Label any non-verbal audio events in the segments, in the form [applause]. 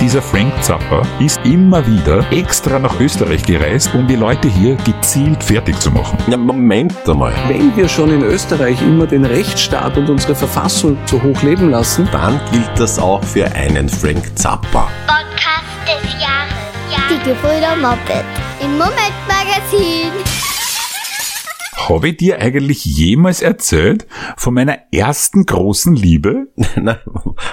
dieser Frank Zappa ist immer wieder extra nach Österreich gereist, um die Leute hier gezielt fertig zu machen. Ja, Moment einmal. Wenn wir schon in Österreich immer den Rechtsstaat und unsere Verfassung so hoch leben lassen, Dann gilt das auch für einen Frank Zappa. Podcast des Jahres. Ja. Die Gebrüder Moped im Momentmagazin. Habe ich dir eigentlich jemals erzählt von meiner ersten großen Liebe? [laughs] Na,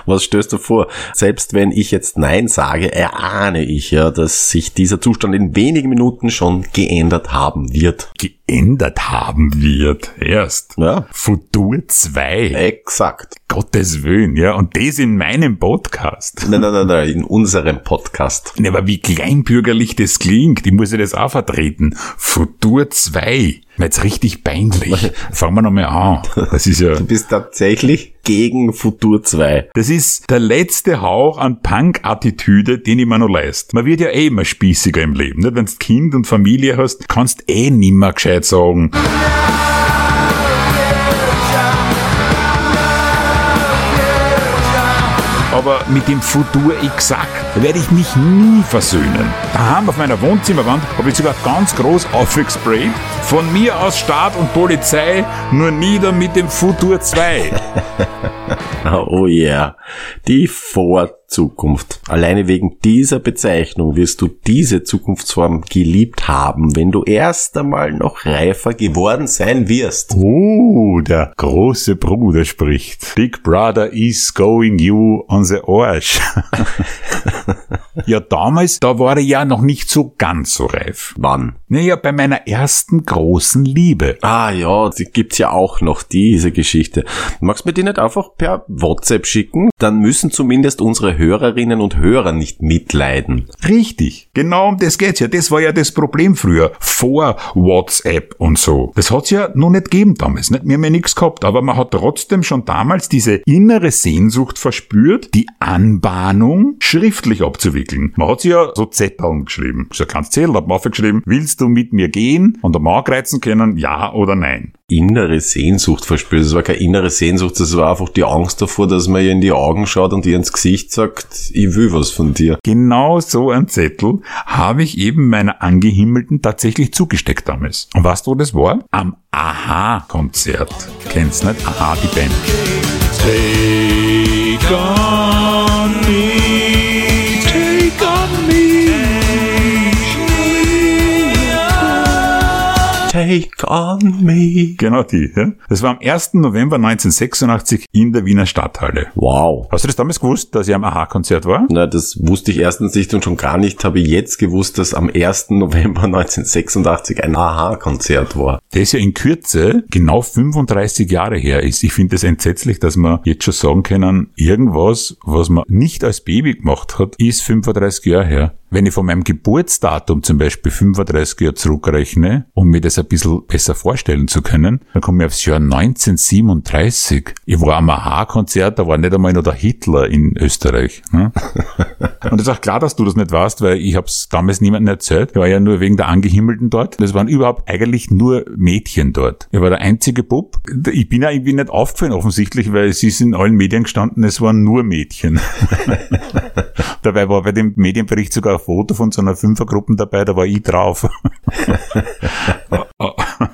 was stößt du vor? Selbst wenn ich jetzt Nein sage, erahne ich ja, dass sich dieser Zustand in wenigen Minuten schon geändert haben wird. Geändert haben wird. Erst. Ja, Futur 2. exakt. Gottes Willen, ja. Und das in meinem Podcast. Nein, nein, nein, nein, in unserem Podcast. Ja, aber wie kleinbürgerlich das klingt, ich muss ja das auch vertreten. Futur 2. Jetzt richtig peinlich. Fangen wir nochmal an. Das ist ja, [laughs] Du bist tatsächlich gegen Futur 2. das ist der letzte Hauch an Punk-Attitüde, den ich mir noch leist. Man wird ja eh immer spießiger im Leben? Wenn du Kind und Familie hast, kannst eh nimmer gescheit sagen. Aber mit dem Futur exakt werde ich mich nie versöhnen. Daheim auf meiner Wohnzimmerwand habe ich sogar ganz groß aufgesprayt. Von mir aus Staat und Polizei nur nieder mit dem Futur 2. [laughs] [laughs] Oh yeah. Die Vorzukunft. Alleine wegen dieser Bezeichnung wirst du diese Zukunftsform geliebt haben, wenn du erst einmal noch reifer geworden sein wirst. Oh, der große Bruder spricht. Big Brother is going you on the Arsch. [laughs] ja, damals, da war ich ja noch nicht so ganz so reif. Wann? Naja, bei meiner ersten großen Liebe. Ah ja, die gibt's ja auch noch, diese Geschichte. Magst du mir die nicht einfach per WhatsApp schicken? Dann müssen zumindest unsere Hörerinnen und Hörer nicht mitleiden. Richtig, genau um das geht's ja. Das war ja das Problem früher, vor WhatsApp und so. Das hat's ja noch nicht gegeben damals. Nicht? Wir haben ja nichts gehabt, aber man hat trotzdem schon damals diese innere Sehnsucht verspürt, die Anbahnung schriftlich abzuwickeln. Man hat sich ja so Zetteln geschrieben. So ein kleines Zettel hat man aufgeschrieben, willst du mit mir gehen? Und am angreizen können, ja oder nein. Innere Sehnsucht verspürt. Das war keine innere Sehnsucht, das war einfach die Angst davor, dass man ihr in die Augen schaut und ihr ins Gesicht sagt, ich will was von dir. Genau so ein Zettel habe ich eben meiner Angehimmelten tatsächlich zugesteckt damals. Und weißt du, wo das war? Am Aha-Konzert. Kennst nicht? Aha, die Band. Take on me, Take on me. Genau die, ja? Das war am 1. November 1986 in der Wiener Stadthalle. Wow. Hast du das damals gewusst, dass ich am Aha-Konzert war? Na, das wusste ich erstens nicht und schon gar nicht habe ich jetzt gewusst, dass am 1. November [laughs] 1986 ein Aha-Konzert war. das ja in Kürze genau 35 Jahre her ist. Ich finde es entsetzlich, dass man jetzt schon sagen können, irgendwas, was man nicht als Baby gemacht hat, ist 35 Jahre her. Wenn ich von meinem Geburtsdatum zum Beispiel 35 Jahre zurückrechne, um mir das ein bisschen besser vorstellen zu können, dann komme ich aufs Jahr 1937. Ich war am Aha-Konzert, da war nicht einmal noch der Hitler in Österreich. Ne? [laughs] Und es ist auch klar, dass du das nicht weißt, weil ich habe es damals niemandem erzählt. Ich war ja nur wegen der Angehimmelten dort. Es waren überhaupt eigentlich nur Mädchen dort. Ich war der einzige Bub. Ich bin ja irgendwie nicht aufgefallen offensichtlich, weil es ist in allen Medien gestanden, es waren nur Mädchen. [laughs] Dabei war bei dem Medienbericht sogar ein Foto von so einer Fünfergruppe dabei, da war ich drauf. [laughs]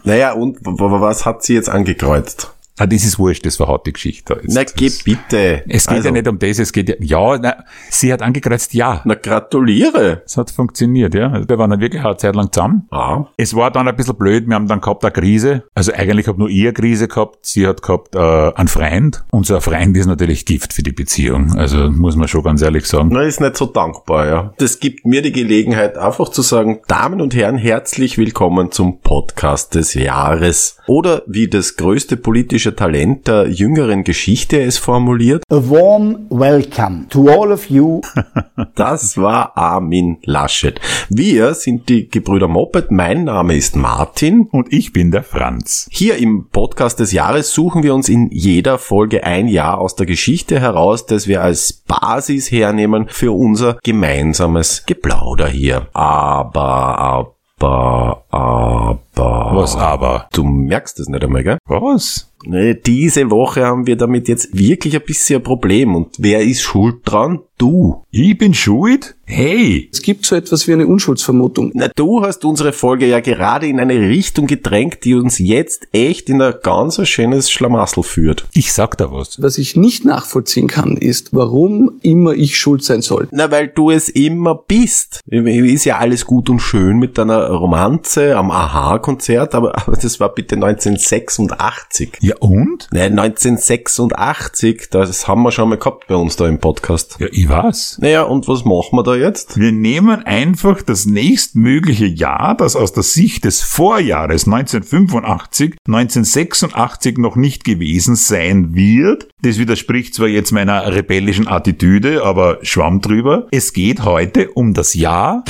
Naja, und was hat sie jetzt angekreuzt? Ah, das ist wurscht, das verhaut die Geschichte. jetzt. Na, geh bitte. Es geht Also, ja nicht um das, es geht ja, ja, na, sie hat angekreuzt, ja. Na, gratuliere. Es hat funktioniert, ja. Also Wir waren dann wirklich eine Zeit lang zusammen. Ah, Es war dann ein bisschen blöd, wir haben dann gehabt eine Krise. Also eigentlich habe nur eine Krise gehabt, sie hat gehabt äh, einen Freund. Unser Freund ist natürlich Gift für die Beziehung. Also muss man schon ganz ehrlich sagen. na, ist nicht so dankbar, ja. Das gibt mir die Gelegenheit, einfach zu sagen, Damen und Herren, herzlich willkommen zum Podcast des Jahres. Oder wie das größte politische Talent der jüngeren Geschichte es formuliert, A warm welcome to all of you [laughs] das war Armin Laschet. Wir sind die Gebrüder Moped, mein Name ist Martin. Und ich bin der Franz. Hier im Podcast des Jahres suchen wir uns in jeder Folge ein Jahr aus der Geschichte heraus, das wir als Basis hernehmen für unser gemeinsames Geplauder hier. Aber, aber, aber, Aber. Was aber? Du merkst es nicht einmal, gell? Was? Nee, diese Woche haben wir damit jetzt wirklich ein bisschen ein Problem. Und wer ist schuld dran? Du. Ich bin schuld? Hey! Es gibt so etwas wie eine Unschuldsvermutung. Na, du hast unsere Folge ja gerade in eine Richtung gedrängt, die uns jetzt echt in ein ganz schönes Schlamassel führt. Ich sag da was. Was ich nicht nachvollziehen kann, ist, warum immer ich schuld sein soll. Na, weil du es immer bist. Ist ja alles gut und schön mit deiner Romanze am Aha-Konzert, aber, [laughs] aber das war bitte 1986. Ja und? Ne, 1986, das haben wir schon mal gehabt bei uns da im Podcast. Ja, ich weiß. Naja, und was machen wir da jetzt? Wir nehmen einfach das nächstmögliche Jahr, das aus der Sicht des Vorjahres 1985, 1986 noch nicht gewesen sein wird. Das widerspricht zwar jetzt meiner rebellischen Attitüde, aber schwamm drüber. Es geht heute um das Jahr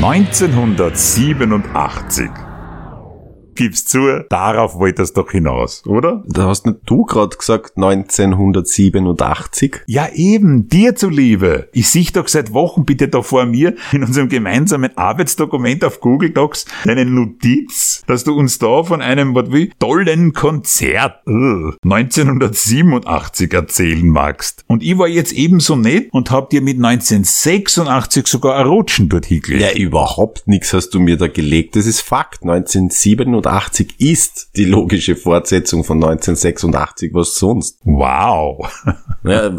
1987. Gib's zu, darauf wolltest doch hinaus, oder? Da hast nicht du gerade gesagt 1987? Ja eben, dir zuliebe. Ich sehe doch seit Wochen bitte da vor mir in unserem gemeinsamen Arbeitsdokument auf Google Docs eine Notiz, dass du uns da von einem, was wie, tollen Konzert äh, 1987 erzählen magst. Und ich war jetzt ebenso nett und hab dir mit 1986 sogar ein Rutschen dort hingelegt. Ja, überhaupt nichts hast du mir da gelegt. Das ist Fakt. 1987 ist die logische Fortsetzung von 1986. Was sonst? Wow. [laughs] Ja,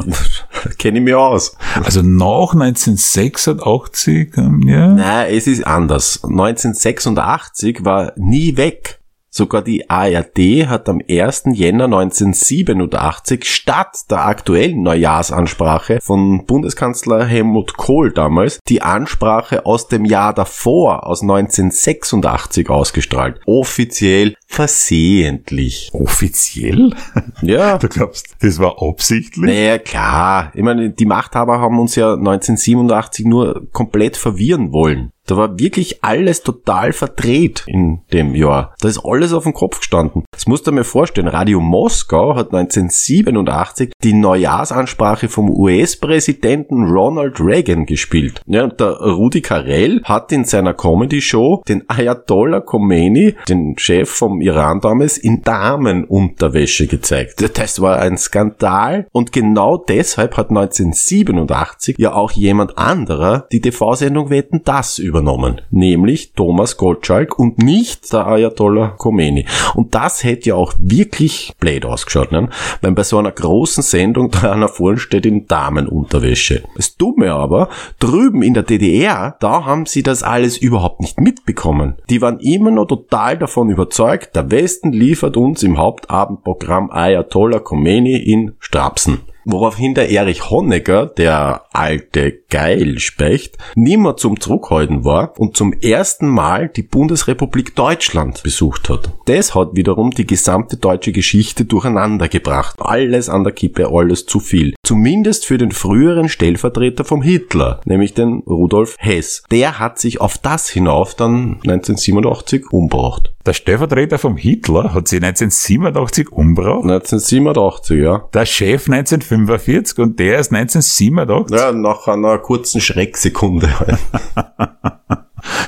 kenne ich mir aus. Also nach 1986, ähm, ja. Nein, es ist anders. 1986 war nie weg. Sogar die ARD hat am 1. Jänner 1987 statt der aktuellen Neujahrsansprache von Bundeskanzler Helmut Kohl damals die Ansprache aus dem Jahr davor, aus 1986 ausgestrahlt. Offiziell versehentlich. Offiziell? [laughs] Ja. Du glaubst, das war absichtlich? Naja, klar. Ich meine, die Machthaber haben uns ja 1987 nur komplett verwirren wollen. Da war wirklich alles total verdreht in dem Jahr. Da ist alles auf dem Kopf gestanden. Das musst du mal vorstellen. Radio Moskau hat 1987 die Neujahrsansprache vom US-Präsidenten Ronald Reagan gespielt. Ja, und der Rudi Carell hat in seiner Comedy-Show den Ayatollah Khomeini, den Chef vom Iran damals, in Damenunterwäsche gezeigt. Das war ein Skandal und genau deshalb hat 1987 ja auch jemand anderer die TV-Sendung Wetten das übernommen, nämlich Thomas Gottschalk und nicht der Ayatollah Khomeini. Und das hätte ja auch wirklich blöd ausgeschaut, ne? wenn bei so einer großen Sendung da einer vorne steht in Damenunterwäsche. Das Dumme aber, drüben in der DDR, da haben sie das alles überhaupt nicht mitbekommen. Die waren immer noch total davon überzeugt, der Westen liefert uns im Hauptabendprogramm Ayatollah Khomeini in Strapsen. Woraufhin der Erich Honecker, der alte Geilspecht, nimmer zum Zurückhalten war und zum ersten Mal die Bundesrepublik Deutschland besucht hat. Das hat wiederum die gesamte deutsche Geschichte durcheinander gebracht. Alles an der Kippe, alles zu viel. Zumindest für den früheren Stellvertreter vom Hitler, nämlich den Rudolf Hess. Der hat sich auf das hinauf dann 1987 umgebracht. Der Stellvertreter vom Hitler hat sich 1987 umgebracht. 1987, ja. Der Chef 1945 und der ist 1987. Ja, nach einer kurzen Schrecksekunde halt. [laughs]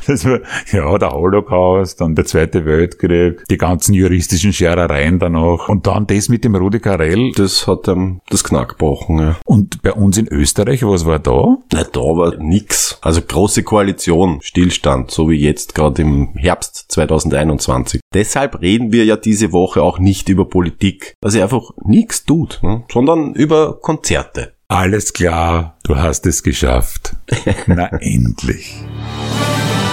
Das war, ja, der Holocaust, dann der Zweite Weltkrieg, die ganzen juristischen Scherereien danach und dann das mit dem Rudi Carell. Das hat ihm das Knack gebrochen, ja. Und bei uns in Österreich, was war da? Na, da war nix. Also große Koalition, Stillstand, so wie jetzt gerade im Herbst 2021. Deshalb reden wir ja diese Woche auch nicht über Politik, weil sie einfach nichts tut, ne? sondern über Konzerte. Alles klar, du hast es geschafft. [laughs] Na endlich.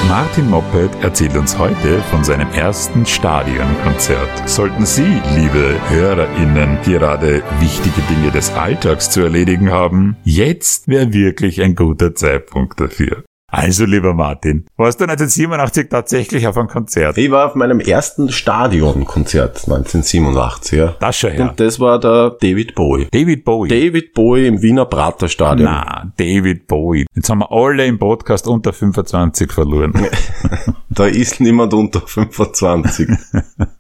Martin Moppet erzählt uns heute von seinem ersten Stadionkonzert. Sollten Sie, liebe HörerInnen, gerade wichtige Dinge des Alltags zu erledigen haben, jetzt wäre wirklich ein guter Zeitpunkt dafür. Also, lieber Martin, warst du 1987 tatsächlich auf einem Konzert? Ich war auf meinem ersten Stadionkonzert 1987, ja. Das schon her. Und das war der David Bowie. David Bowie. David Bowie im Wiener Praterstadion. Na, David Bowie. Jetzt haben wir alle im Podcast unter 25 verloren. [laughs] Da ist niemand unter 25. [laughs]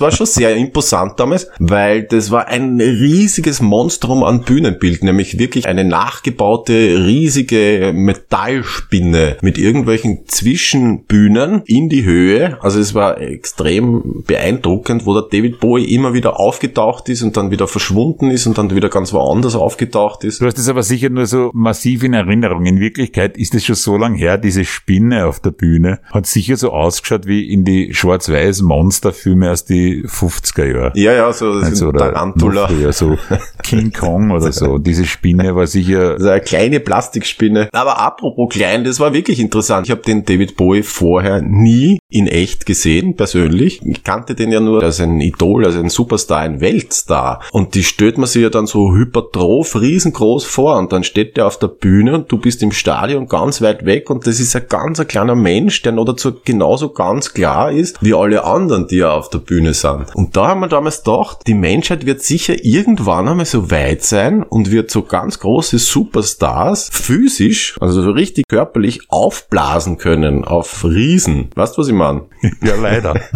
war schon sehr imposant damals, weil das war ein riesiges Monstrum an Bühnenbild, nämlich wirklich eine nachgebaute riesige Metallspinne mit irgendwelchen Zwischenbühnen in die Höhe. Also es war extrem beeindruckend, wo der David Bowie immer wieder aufgetaucht ist und dann wieder verschwunden ist und dann wieder ganz woanders aufgetaucht ist. Du hast es aber sicher nur so massiv in Erinnerung. In Wirklichkeit ist es schon so lang her, diese Spinne auf der Bühne hat sicher so ausgeschaut wie in die schwarz-weiß Monsterfilme aus die 50er Jahre. Ja, ja, so Also, Tarantula. früher, so [laughs] King Kong oder so. Diese Spinne war sicher Also eine kleine Plastikspinne. Aber apropos klein, das war wirklich interessant. Ich habe den David Bowie vorher nie in echt gesehen, persönlich. Ich kannte den ja nur als ein Idol, als ein Superstar, ein Weltstar. Und die stellt man sich ja dann so hypertroph, riesengroß vor. Und dann steht der auf der Bühne und du bist im Stadion ganz weit weg. Und das ist ein ganz ein kleiner Mensch, der noch dazu genauso ganz klar ist, wie alle anderen, die ja auf der Bühne sind. Und da haben wir damals gedacht, die Menschheit wird sicher irgendwann einmal so weit sein und wird so ganz große Superstars physisch, also so richtig körperlich aufblasen können auf Riesen. Weißt du, was ich meine? ja leider. [laughs]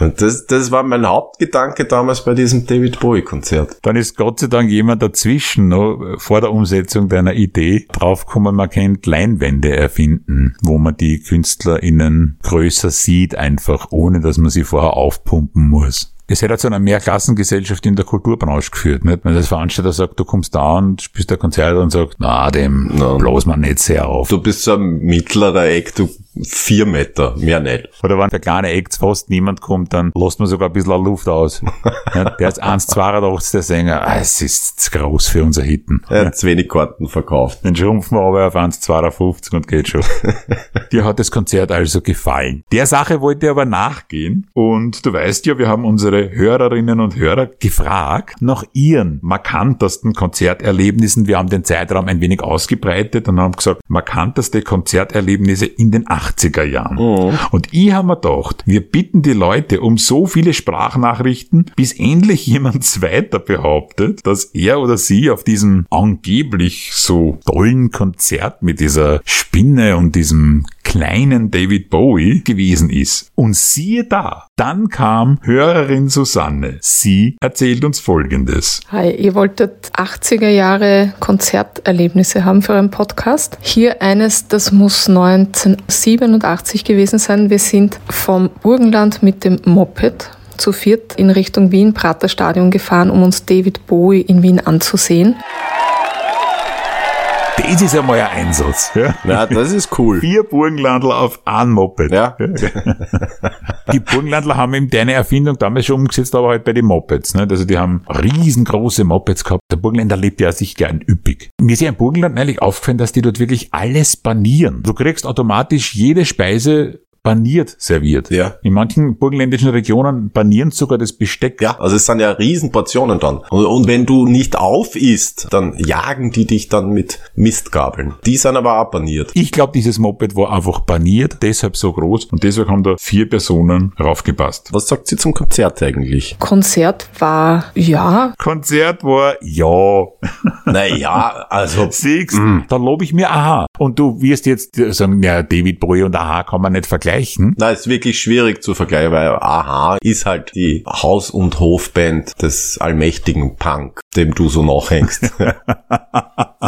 Und das, das war mein Hauptgedanke damals bei diesem David Bowie Konzert. Dann ist Gott sei Dank jemand dazwischen, noch vor der Umsetzung deiner Idee, draufgekommen, man könnte Leinwände erfinden, wo man die KünstlerInnen größer sieht, einfach ohne, dass man sie vorher aufpumpen muss. Es hätte zu einer Mehrklassengesellschaft in der Kulturbranche geführt, nicht? Wenn das Veranstalter sagt, du kommst da und spielst ein Konzert und sagt, na, dem Na. bloß man nicht sehr auf. Du bist so ein mittlerer Eck, du vier Meter, mehr nicht. Oder wenn der kleine Acts fast niemand kommt, dann lässt man sogar ein bisschen Luft aus. [laughs] ja, der ist 1,82 der Sänger. Ah, es ist zu groß für unser Hitten. Er hat zu wenig Karten verkauft. Den schrumpfen wir aber auf 1,52 und geht schon. [laughs] Dir hat das Konzert also gefallen. Der Sache wollte er aber nachgehen. Und du weißt ja, wir haben unsere Hörerinnen und Hörer gefragt nach ihren markantesten Konzerterlebnissen. Wir haben den Zeitraum ein wenig ausgebreitet und haben gesagt, markanteste Konzerterlebnisse in den 80er Jahren. Und ich habe mir gedacht, wir bitten die Leute um so viele Sprachnachrichten, bis endlich [laughs] jemand zweiter behauptet, dass er oder sie auf diesem angeblich so tollen Konzert mit dieser Spinne und diesem kleinen David Bowie gewesen ist. Und siehe da, dann kam Hörerin Susanne. Sie erzählt uns Folgendes. Hi, ihr wolltet 80er Jahre Konzerterlebnisse haben für einen Podcast. Hier eines, das muss 1987 gewesen sein. Wir sind vom Burgenland mit dem Moped zu viert in Richtung Wien Praterstadion gefahren, um uns David Bowie in Wien anzusehen. Das ist einmal ein Einsatz. Ja? Na, das ist cool. Vier Burgenlandl auf ein Moped. Ja. Die Burgenlandler haben eben deine Erfindung damals schon umgesetzt, aber halt bei den Mopeds. Ne? Also die haben riesengroße Mopeds gehabt. Der Burgenländer lebt ja sich gern üppig. Mir ist ja im Burgenland eigentlich aufgefallen, dass die dort wirklich alles banieren. Du kriegst automatisch jede Speise baniert serviert. Ja. In manchen burgenländischen Regionen banieren sogar das Besteck. Ja, also es sind ja Riesenportionen dann. Und, und wenn du nicht auf isst, dann jagen die dich dann mit Mistgabeln. Die sind aber auch paniert. Ich glaube, dieses Moped war einfach baniert, deshalb so groß und deshalb haben da vier Personen raufgepasst. Was sagt sie zum Konzert eigentlich? Konzert war, ja, Konzert war ja. [laughs] Naja, also Siehst, da lobe ich mir Aha. Und du wirst jetzt sagen, ja, David Bowie und Aha kann man nicht vergleichen. Na, ist wirklich schwierig zu vergleichen, weil Aha ist halt die Haus- und Hofband des allmächtigen Punk, dem du so nachhängst. [laughs]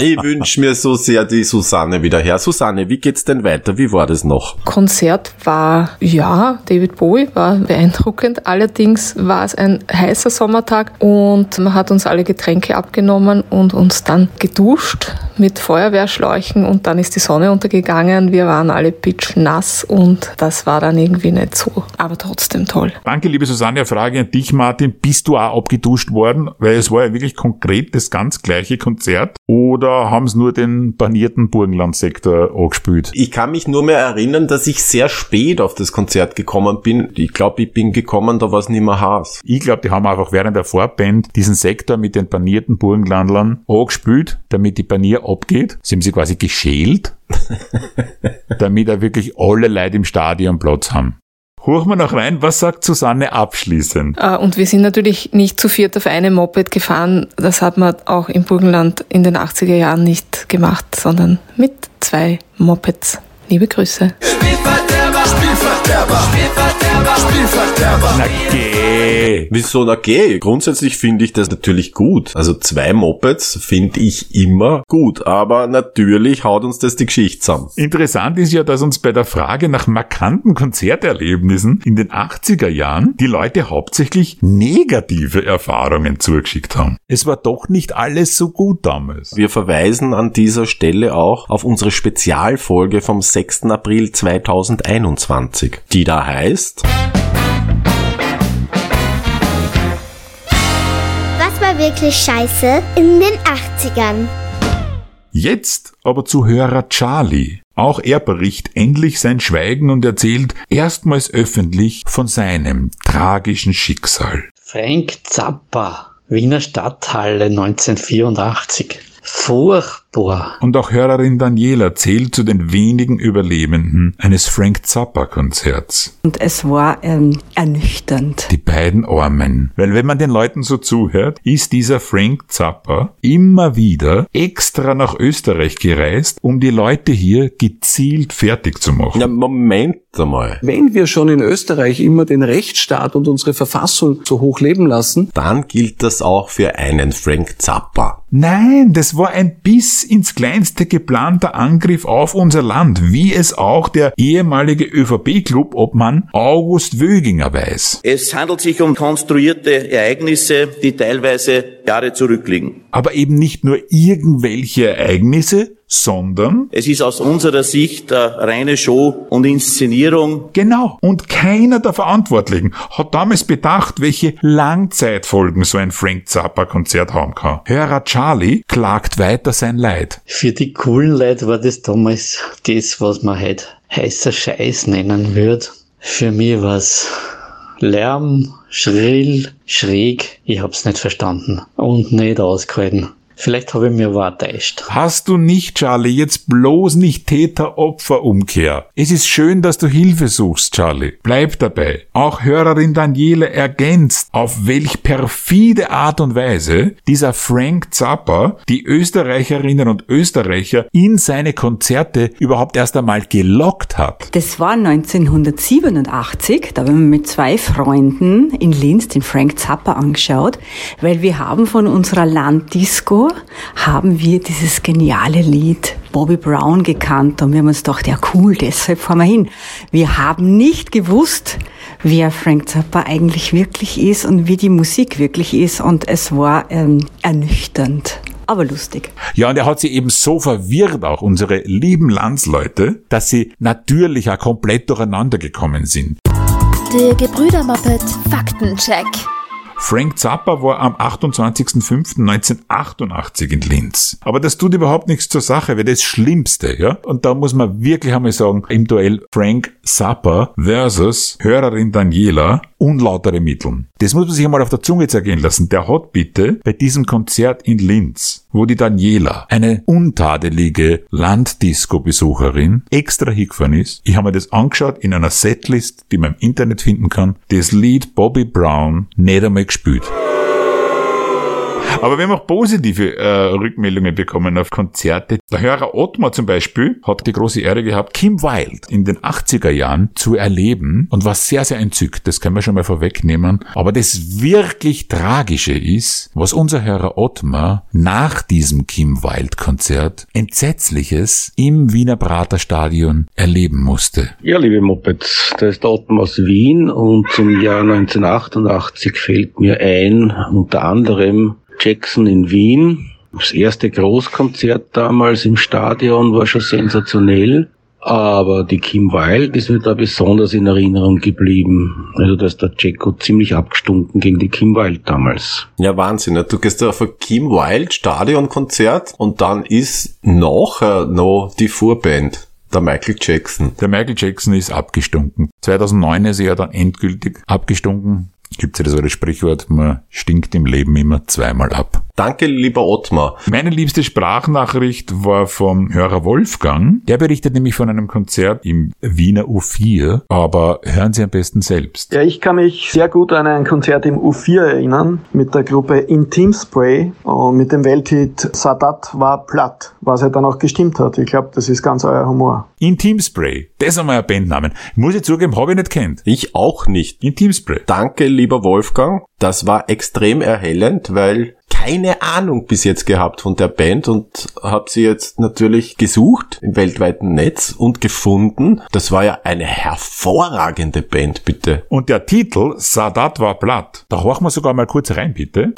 ich wünsche mir so sehr die Susanne wieder her. Susanne, wie geht's denn weiter? Wie war das noch? Konzert war, ja, David Bowie war beeindruckend. Allerdings war es ein heißer Sommertag und man hat uns alle Getränke abgenommen und uns dann geduscht mit Feuerwehrschläuchen und dann ist die Sonne untergegangen. Wir waren alle pitschnass und das war dann irgendwie nicht so, aber trotzdem toll. Danke, liebe Susanne. Frage an dich, Martin. Bist du auch abgeduscht worden? Weil es war ja wirklich konkret das ganz gleiche Konzert. Oder haben sie nur den banierten Burgenlandsektor angespült? Ich kann mich nur mehr erinnern, dass ich sehr spät auf das Konzert gekommen bin. Ich glaube, ich bin gekommen, da war es nicht mehr heiß. Ich glaube, die haben einfach während der Vorband diesen Sektor mit den banierten Burgenlandlern angespült, damit die Banier abgeht. Sie haben sie quasi geschält, [laughs] damit da wirklich alle Leute im Stadion Platz haben. Hoch mal noch rein, was sagt Susanne abschließend? Äh, Und wir sind natürlich nicht zu viert auf einem Moped gefahren. Das hat man auch im Burgenland in den 80er Jahren nicht gemacht, sondern mit zwei Mopeds. Liebe Grüße. Spielverderber. Spielverderber, Spielverderber, Spielverderber. Na geh. Wieso, na geh? Grundsätzlich finde ich das natürlich gut. Also zwei Mopeds finde ich immer gut, aber natürlich haut uns das die Geschichte zusammen. Interessant ist ja, dass uns bei der Frage nach markanten Konzerterlebnissen in den 80er Jahren die Leute hauptsächlich negative Erfahrungen zugeschickt haben. Es war doch nicht alles so gut damals. Wir verweisen an dieser Stelle auch auf unsere Spezialfolge vom 6. April 2021, die da heißt war wirklich scheiße in den 80ern? Jetzt aber zu Hörer Charlie. Auch er bricht endlich sein Schweigen und erzählt erstmals öffentlich von seinem tragischen Schicksal. Frank Zappa, Wiener Stadthalle 1984. Furchtbar. Und auch Hörerin Daniela zählt zu den wenigen Überlebenden eines Frank Zappa Konzerts. Und es war ähm, ernüchternd. Die beiden Armen. Weil wenn man den Leuten so zuhört, ist dieser Frank Zappa immer wieder extra nach Österreich gereist, um die Leute hier gezielt fertig zu machen. Ja, Moment einmal. Wenn wir schon in Österreich immer den Rechtsstaat und unsere Verfassung so hoch leben lassen, Dann gilt das auch für einen Frank Zappa. Nein, das war ein bis ins Kleinste geplanter Angriff auf unser Land, wie es auch der ehemalige ÖVP-Club-Obmann August Wöginger weiß. Es handelt sich um konstruierte Ereignisse, die teilweise Jahre zurückliegen. Aber eben nicht nur irgendwelche Ereignisse, sondern Es ist aus unserer Sicht äh, reine Show und Inszenierung. Genau. Und keiner der Verantwortlichen hat damals bedacht, welche Langzeitfolgen so ein Frank Zappa-Konzert haben kann. Hörer Charlie klagt weiter sein Leid. Für die coolen Leute war das damals das, was man heute heißer Scheiß nennen würde. Für mich war's Lärm, schrill, schräg. Ich hab's nicht verstanden und nicht ausgehalten. Vielleicht habe ich mir aber täuscht. Hast du nicht, Charlie, jetzt bloß nicht Täter-Opfer-Umkehr. Es ist schön, dass du Hilfe suchst, Charlie. Bleib dabei. Auch Hörerin Daniele ergänzt, auf welch perfide Art und Weise dieser Frank Zappa die Österreicherinnen und Österreicher in seine Konzerte überhaupt erst einmal gelockt hat. Das war 1987, da haben wir mit zwei Freunden in Linz den Frank Zappa angeschaut, weil wir haben von unserer Landdisco, haben wir dieses geniale Lied Bobby Brown gekannt und wir haben uns gedacht, ja cool, deshalb fahren wir hin. Wir haben nicht gewusst, wer Frank Zappa eigentlich wirklich ist und wie die Musik wirklich ist und es war ähm, ernüchternd. Aber lustig. Ja, und er hat sie eben so verwirrt, auch unsere lieben Landsleute, dass sie natürlich auch komplett durcheinander gekommen sind. Der Gebrüder-Muppet Faktencheck. Frank Zappa war am 28.05.1988 in Linz. Aber das tut überhaupt nichts zur Sache, weil das Schlimmste, ja. Und da muss man wirklich einmal sagen, im Duell Frank Zappa versus Hörerin Daniela unlautere Mitteln. Das muss man sich einmal auf der Zunge zergehen lassen. Der hat bitte bei diesem Konzert in Linz, wo die Daniela, eine untadelige Landdisco-Besucherin, extra hingefahren ist. Ich habe mir das angeschaut in einer Setlist, die man im Internet finden kann. Das Lied Bobby Brown nicht einmal gespielt. Aber wir haben auch positive äh, Rückmeldungen bekommen auf Konzerte. Der Hörer Ottmar zum Beispiel hat die große Ehre gehabt, Kim Wilde in den 80er Jahren zu erleben und war sehr, sehr entzückt. Das können wir schon mal vorwegnehmen. Aber das wirklich Tragische ist, was unser Hörer Ottmar nach diesem Kim Wilde Konzert Entsetzliches im Wiener Praterstadion erleben musste. Ja, liebe Mopeds, da ist der Ottmar aus Wien und im Jahr 1988 fällt mir ein, unter anderem Jackson in Wien. Das erste Großkonzert damals im Stadion war schon sensationell. Aber die Kim Wilde ist mir da besonders in Erinnerung geblieben. Also da ist der Jacko ziemlich abgestunken gegen die Kim Wilde damals. Ja, Wahnsinn. ne? Du gehst auf ein Kim Wilde Stadionkonzert und dann ist nachher noch die Vorband. Der Michael Jackson. Der Michael Jackson ist abgestunken. 2009 ist er dann endgültig abgestunken. Gibt es ja das alte Sprichwort, man stinkt im Leben immer zweimal ab. Danke, lieber Ottmar. Meine liebste Sprachnachricht war vom Hörer Wolfgang. Der berichtet nämlich von einem Konzert im Wiener U4, aber hören Sie am besten selbst. Ja, ich kann mich sehr gut an ein Konzert im U4 erinnern mit der Gruppe Intim Spray und mit dem Welthit Sadat war platt, was ja dann auch gestimmt hat. Ich glaube, das ist ganz euer Humor. Intim Spray, das ist einmal ein Bandnamen. Muss ich zugeben, habe ich nicht kennt. Ich auch nicht. Intim Spray. Danke, lieber Wolfgang. Das war extrem erhellend, weil keine Ahnung bis jetzt gehabt von der Band und habe sie jetzt natürlich gesucht im weltweiten Netz und gefunden. Das war ja eine hervorragende Band, bitte. Und der Titel Sadat war platt. Da horchen wir sogar mal kurz rein, bitte.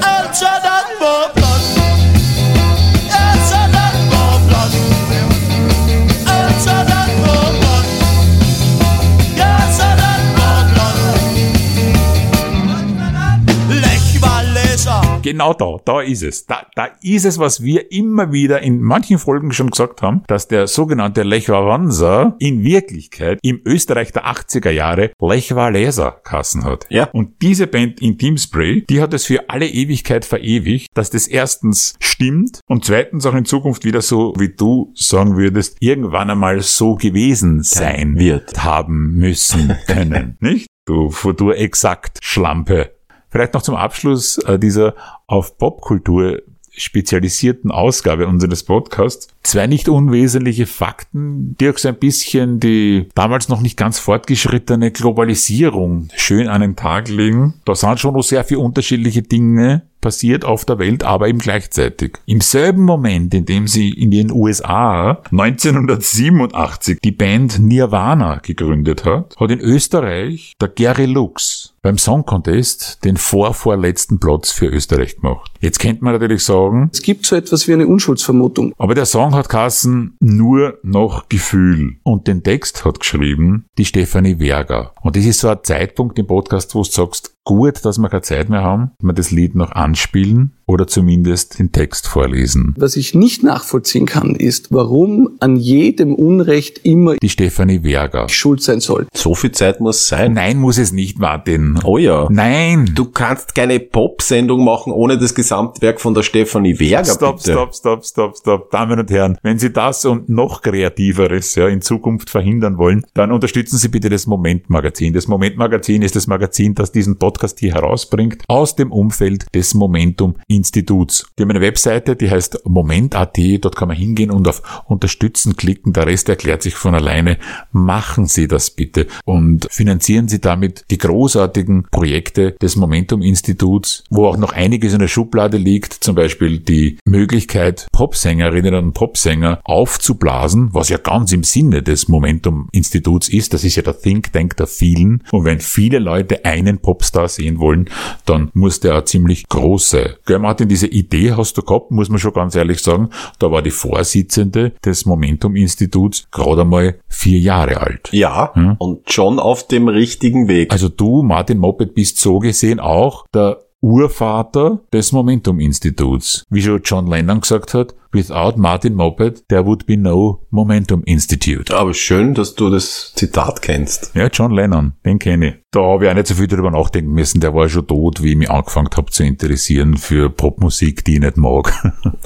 Genau da, da ist es. Da, da ist es, was wir immer wieder in manchen Folgen schon gesagt haben, dass der sogenannte Lech Wałęsa in Wirklichkeit im Österreich der 80er Jahre Lech Walesa Kassen hat. Ja. Und diese Band Intim Spray, die hat es für alle Ewigkeit verewigt, dass das erstens stimmt und zweitens auch in Zukunft wieder so, wie du sagen würdest, irgendwann einmal so gewesen sein wird, haben müssen können. [laughs] Nicht? Du, du exakt Schlampe. Vielleicht noch zum Abschluss äh, dieser auf Popkultur spezialisierten Ausgabe unseres Podcasts zwei nicht unwesentliche Fakten, die auch so ein bisschen die damals noch nicht ganz fortgeschrittene Globalisierung schön an den Tag legen. Da sind schon noch sehr viele unterschiedliche Dinge passiert auf der Welt, aber eben gleichzeitig. Im selben Moment, in dem sie in den USA 1987 die Band Nirvana gegründet hat, hat in Österreich der Gary Lux beim Song Contest den vorvorletzten Platz für Österreich gemacht. Jetzt könnte man natürlich sagen, Es gibt so etwas wie eine Unschuldsvermutung. aber der Song hat Kassen nur noch Gefühl. Und den Text hat geschrieben die Stefanie Werger. Und das ist so ein Zeitpunkt im Podcast, wo du sagst, gut, dass wir keine Zeit mehr haben, wir das Lied noch anspielen oder zumindest den Text vorlesen. Was ich nicht nachvollziehen kann, ist, warum an jedem Unrecht immer Die Stefanie Werger. schuld sein soll. So viel Zeit muss sein. Nein, muss es nicht, Martin. Oh ja. Nein. Du kannst keine Pop-Sendung machen ohne das Gesamtwerk von der Stefanie Werger, Stopp, bitte. stopp, stopp, stopp, stopp. Damen und Herren, wenn Sie das und noch Kreativeres ja, in Zukunft verhindern wollen, dann unterstützen Sie bitte das Moment-Magazin. Das Moment-Magazin ist das Magazin, das diesen Podcast hier herausbringt, aus dem Umfeld des Momentum-Instituts. Die haben eine Webseite, die heißt moment.at, dort kann man hingehen und auf Unterstützen klicken. Der Rest erklärt sich von alleine. Machen Sie das bitte und finanzieren Sie damit die großartigen Projekte des Momentum-Instituts, wo auch noch einiges in der Schublade liegt, zum Beispiel die Möglichkeit, Popsängerinnen und Popsänger aufzublasen, was ja ganz im Sinne des Momentum-Instituts ist. Das ist ja der Think Tank der vielen. Und wenn viele Leute einen Popstar sehen wollen, dann muss der ziemlich große. Gell, Martin, diese Idee hast du gehabt, muss man schon ganz ehrlich sagen. Da war die Vorsitzende des Momentum-Instituts gerade einmal vier Jahre alt. Ja, Hm? und schon auf dem richtigen Weg. Also du, Martin Moped, bist so gesehen auch der Urvater des Momentum-Instituts. Wie schon John Lennon gesagt hat, without Martin Moped, there would be no Momentum Institute. Aber schön, dass du das Zitat kennst. Ja, John Lennon, den kenne ich. Da habe ich auch nicht so viel drüber nachdenken müssen. Der war schon tot, wie ich mich angefangen habe zu interessieren für Popmusik, die ich nicht mag.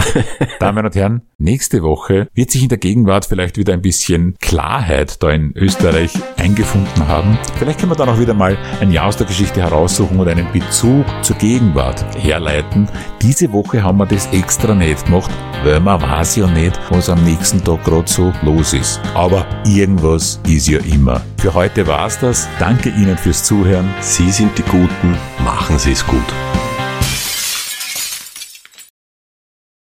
[laughs] Damen und Herren, nächste Woche wird sich in der Gegenwart vielleicht wieder ein bisschen Klarheit da in Österreich eingefunden haben. Vielleicht können wir dann auch wieder mal ein Jahr aus der Geschichte heraussuchen und einen Bezug zur Gegenwart herleiten. Diese Woche haben wir das extra nicht gemacht, weil man weiß ja nicht, was am nächsten Tag gerade so los ist. Aber irgendwas ist ja immer. Für heute war's das. Danke Ihnen fürs Zuhören. Sie sind die Guten, machen Sie es gut.